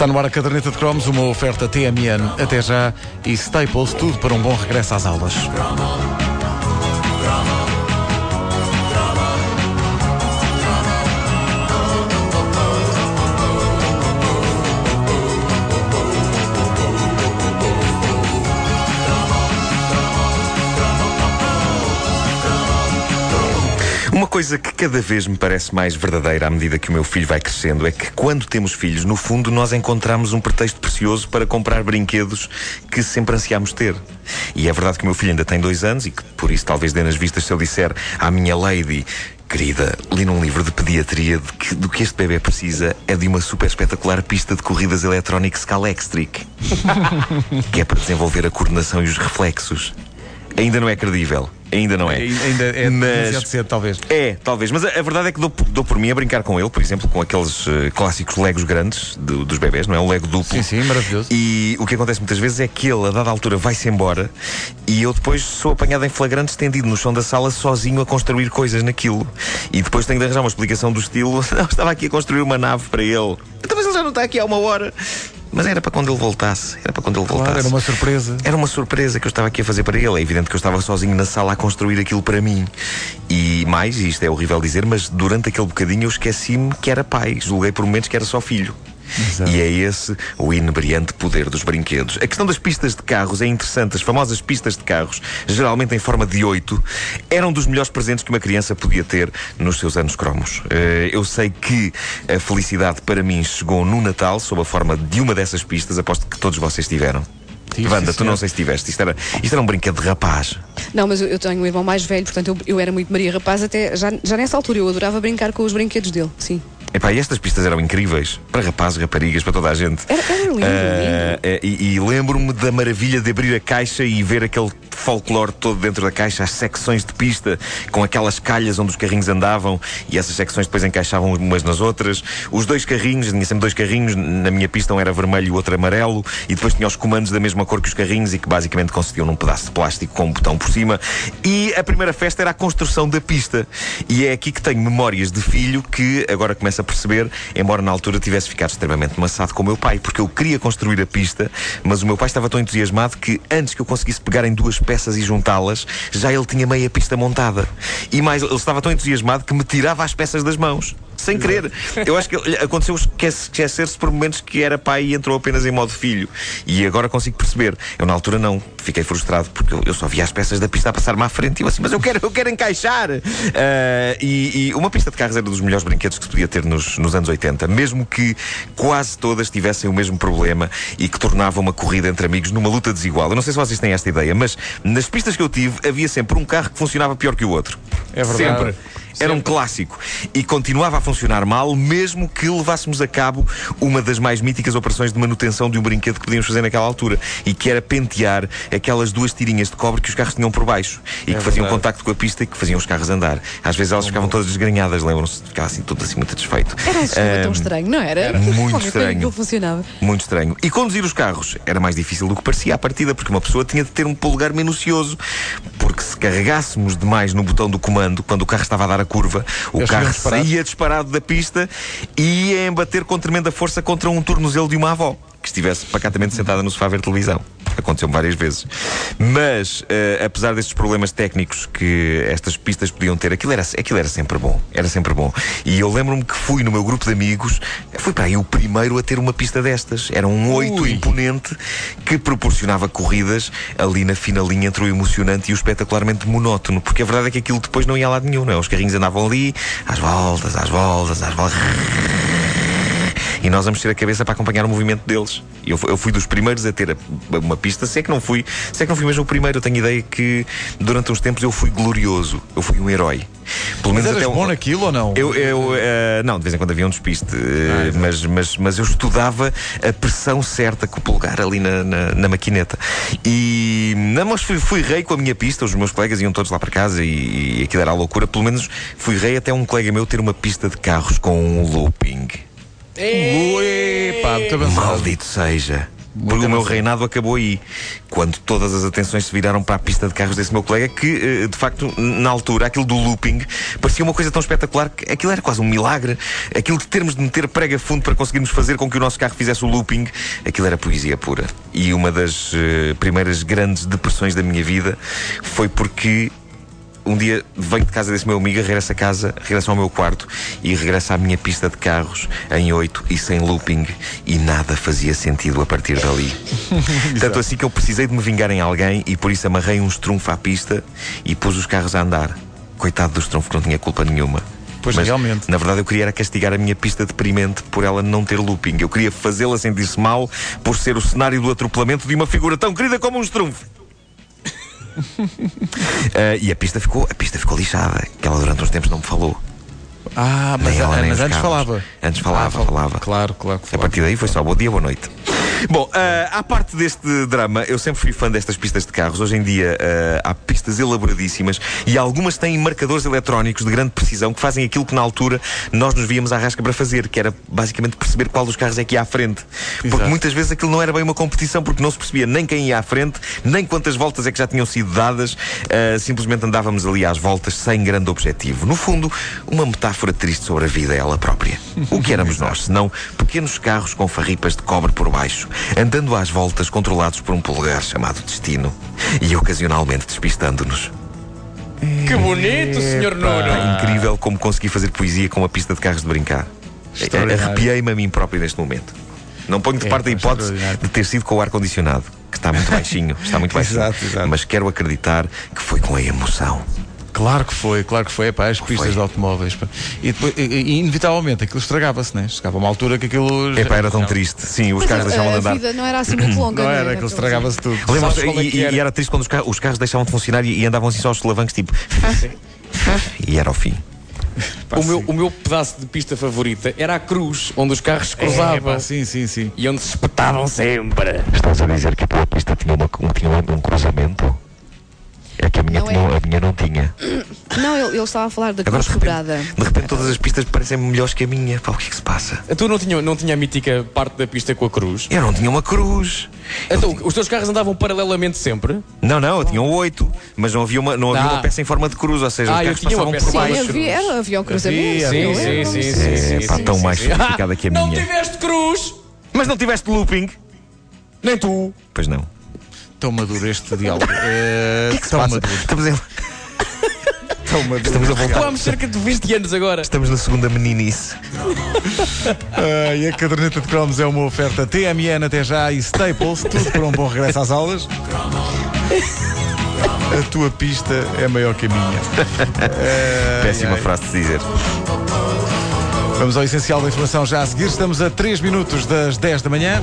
Está no ar a caderneta de cromos, uma oferta TMN até já e Staples, tudo para um bom regresso às aulas. Uma coisa que cada vez me parece mais verdadeira à medida que o meu filho vai crescendo é que quando temos filhos, no fundo, nós encontramos um pretexto precioso para comprar brinquedos que sempre ansiámos ter. E é verdade que o meu filho ainda tem dois anos e que por isso talvez dê nas vistas se eu disser à minha lady. Querida, li num livro de pediatria de que do que este bebê precisa é de uma super espetacular pista de corridas eletrónica Scalextric. que é para desenvolver a coordenação e os reflexos. Ainda não é credível. Ainda não é. Ainda é Mas- cedo, talvez. É, talvez, mas a, a verdade é que dou, dou por mim a brincar com ele, por exemplo, com aqueles eh, clássicos Legos grandes do- dos bebés, não é? Um Lego duplo. Sim, sim, maravilhoso. E o que acontece muitas vezes é que ele, a dada altura, vai-se embora e eu depois sou apanhado em flagrante estendido no chão da sala sozinho a construir coisas naquilo. E depois tenho de arranjar uma explicação do estilo: não, estava aqui a construir uma nave para ele. Então, mas ele já não está aqui há uma hora. Mas era para quando ele voltasse. Era para quando ele voltasse. Claro, era uma surpresa. Era uma surpresa que eu estava aqui a fazer para ele. É evidente que eu estava sozinho na sala a construir aquilo para mim. E mais, isto é horrível dizer, mas durante aquele bocadinho eu esqueci-me que era pai. Julguei por momentos que era só filho. Exato. E é esse o inebriante poder dos brinquedos. A questão das pistas de carros é interessante. As famosas pistas de carros, geralmente em forma de oito, eram dos melhores presentes que uma criança podia ter nos seus anos cromos. Eh, eu sei que a felicidade para mim chegou no Natal sob a forma de uma dessas pistas. Aposto que todos vocês tiveram. Tive, Wanda, tu não sei se tiveste. Isto era, isto era um brinquedo de rapaz. Não, mas eu, eu tenho um irmão mais velho, portanto eu, eu era muito Maria Rapaz até já, já nessa altura. Eu adorava brincar com os brinquedos dele, sim. Epá, e estas pistas eram incríveis. Para rapazes, raparigas, para toda a gente. Era, era lindo, Ah, lindo. é, e e lembro-me da maravilha de abrir a caixa e ver aquele folclore todo dentro da caixa, as secções de pista, com aquelas calhas onde os carrinhos andavam e essas secções depois encaixavam umas nas outras. Os dois carrinhos, tinha sempre dois carrinhos, na minha pista um era vermelho e o outro amarelo, e depois tinha os comandos da mesma cor que os carrinhos e que basicamente consistiam num pedaço de plástico com um botão por cima. E a primeira festa era a construção da pista. E é aqui que tenho memórias de filho que agora a perceber, embora na altura tivesse ficado extremamente maçado com o meu pai, porque eu queria construir a pista, mas o meu pai estava tão entusiasmado que antes que eu conseguisse pegar em duas peças e juntá-las, já ele tinha meia pista montada. E mais, ele estava tão entusiasmado que me tirava as peças das mãos. Sem querer. Eu acho que aconteceu esquece- esquecer-se por momentos que era pai e entrou apenas em modo filho. E agora consigo perceber. Eu na altura não. Fiquei frustrado porque eu, eu só via as peças da pista a passar-me à frente e eu assim, mas eu quero, eu quero encaixar. Ah, e, e uma pista de carros era dos melhores brinquedos que se podia ter nos, nos anos 80. Mesmo que quase todas tivessem o mesmo problema e que tornava uma corrida entre amigos numa luta desigual. Eu não sei se vocês têm esta ideia, mas nas pistas que eu tive havia sempre um carro que funcionava pior que o outro. É verdade. Sempre. Era um clássico. E continuava a funcionar mal, mesmo que levássemos a cabo uma das mais míticas operações de manutenção de um brinquedo que podíamos fazer naquela altura. E que era pentear aquelas duas tirinhas de cobre que os carros tinham por baixo. E É que faziam verdade. contacto com a pista e que faziam os carros andar. Às vezes elas ficavam todas desgrenhadas, lembram-se? Ficava assim tudo assim muito desfeito. Era um sistema tão estranho, não era? era muito estranho. funcionava. muito estranho. E conduzir os carros era mais difícil do que parecia à partida, porque uma pessoa tinha de ter um polegar minucioso. Porque se carregássemos demais no botão do comando, quando o carro estava a dar a curva, o carro saía disparado da pista e ia embater com tremenda força contra um tornozelo de uma avó que estivesse pacatamente sentada no sofá a ver televisão. Aconteceu-me várias vezes. Mas, eh, apesar destes problemas técnicos que estas pistas podiam ter, aquilo era, aquilo era sempre bom. Era sempre bom. E eu lembro-me que fui no meu grupo de amigos, fui para aí o primeiro a ter uma pista destas. Era um oito imponente que proporcionava corridas ali na fina linha entre o emocionante e o espetacularmente monótono. Porque a verdade é que aquilo depois não ia a lado nenhum, não é? Os carrinhos andavam ali, às voltas, às voltas, às voltas. E nós vamos ter a cabeça para acompanhar o movimento deles. Eu, eu fui dos primeiros a ter a- uma pista. Se é que não fui, se é que não fui mesmo o primeiro, eu tenho ideia que durante uns tempos eu fui glorioso. Eu fui um herói. Pelo Mas menos eras até um- bom naquilo ou não? eu, eu, eh, não, de vez em quando havia um despiste, eh, Ah, exato. mas, mas, mas eu estudava a pressão certa com o polegar ali na, na, na maquineta. E não, mas fui, fui rei com a minha pista, os meus colegas iam todos lá para casa e, e aquilo era a loucura. Pelo menos fui rei até um colega meu ter uma pista de carros com um looping. Muito avançado. Maldito seja. Porque o meu reinado acabou aí, quando todas as atenções se viraram para a pista de carros desse meu colega, que, eh, de facto, na altura, aquilo do looping parecia uma coisa tão espetacular que aquilo era quase um milagre. Aquilo de termos de meter prega fundo para conseguirmos fazer com que o nosso carro fizesse o looping, aquilo era poesia pura. E uma das uh, primeiras grandes depressões da minha vida foi porque um dia venho de casa desse meu amigo, regresso a casa, regresso ao meu quarto e regresso à minha pista de carros em 8 e sem looping e nada fazia sentido a partir dali. Tanto assim que eu precisei de me vingar em alguém e por isso amarrei um estrunfo à pista e pus os carros a andar. Coitado do estrunfo que não tinha culpa nenhuma. Pois Mas, realmente. Na verdade, eu queria era castigar a minha pista deprimente por ela não ter looping. Eu queria fazê-la sentir-se mal por ser o cenário do atropelamento de uma figura tão querida como um estrunfo. Uh, e a pista ficou, a pista ficou lixada, que ela durante uns tempos não me falou. Ah, mas, ela, mas antes falava. Antes falava, Ah, fal- falava. Claro, claro que A partir daí foi só bom dia, boa noite. Bom, uh, à parte deste drama, eu sempre fui fã destas pistas de carros. Hoje em dia uh, há pistas elaboradíssimas e algumas têm marcadores eletrónicos de grande precisão que fazem aquilo que na altura nós nos víamos à rasca para fazer, que era basicamente perceber qual dos carros é que ia à frente. Porque Exato. muitas vezes aquilo não era bem uma competição, porque não se percebia nem quem ia à frente, nem quantas voltas é que já tinham sido dadas. Uh, simplesmente andávamos ali às voltas sem grande objetivo. No fundo, uma metáfora triste sobre a vida, ela própria. O que éramos nós, senão pequenos carros com farripas de cobre por baixo, andando às voltas controlados por um polegar chamado destino e ocasionalmente despistando-nos. Que bonito, Sr. Nuno. Pá, incrível como consegui fazer poesia com uma pista de carros de brincar. Extraordinário. Arrepiei-me a mim próprio neste momento. Não ponho de É, parte a pá, hipótese de ter sido com o ar-condicionado, que está muito baixinho. Está muito baixinho. Exato, exato. Mas quero acreditar que foi com a emoção. Claro que foi, claro que foi. Epá, as pistas Foi. de automóveis. pá. E, depois, e- e, inevitavelmente aquilo estragava-se, né? Chegava uma altura que aquilo. Epá, era tão triste. Sim, os Mas carros a, deixavam de a andar. vida não era assim muito longa. Não né? era, aquilo estragava-se tudo. Lembras Sabes qual é e, era? e era triste quando os carros, os carros deixavam de funcionar e, e andavam assim só aos solavancos, tipo. e era o fim. Pá, O meu, o meu pedaço de pista favorita era a cruz, onde os carros se É, cruzavam pá, sim, sim, sim. e onde se espetavam sempre. Estás a dizer que a tua pista tinha, uma, tinha um cruzamento? Minha, Não tinha- é. a minha não tinha. Não, ele, ele estava a falar da Agora cruz de repente, quebrada. de repente todas as pistas parecem melhores que a minha. Pá, o que é que se passa? Tu não tinha, não tinha a mítica parte da pista com a cruz? Eu não tinha uma cruz. Então, os teus carros andavam paralelamente sempre? Não, não, eu tinha um 8, mas não havia uma, não havia Ah. uma peça em forma de cruz, ou seja, Ah, os carros tinha uma passavam peça por Sim, baixo. havia, era, havia um cruzamento. Havia, sim, sim, sim. sim. É, pá, tão mais sofisticada que a Não minha. tiveste cruz! Mas não tiveste looping? Nem tu! Pois não. Tão maduro este diálogo. É, tão Passa. maduro. Estamos, em- Tão maduro. estamos a voltar. Falámos cerca de 20 anos agora. Estamos na segunda meninice. Ah, e a caderneta de cromos é uma oferta TMN até já e Staples, tudo para um bom regresso às aulas. A tua pista é maior que a minha. Ai, Péssima ai. frase de dizer. Vamos ao essencial da informação já a seguir. Estamos a 3 minutos das 10 da manhã.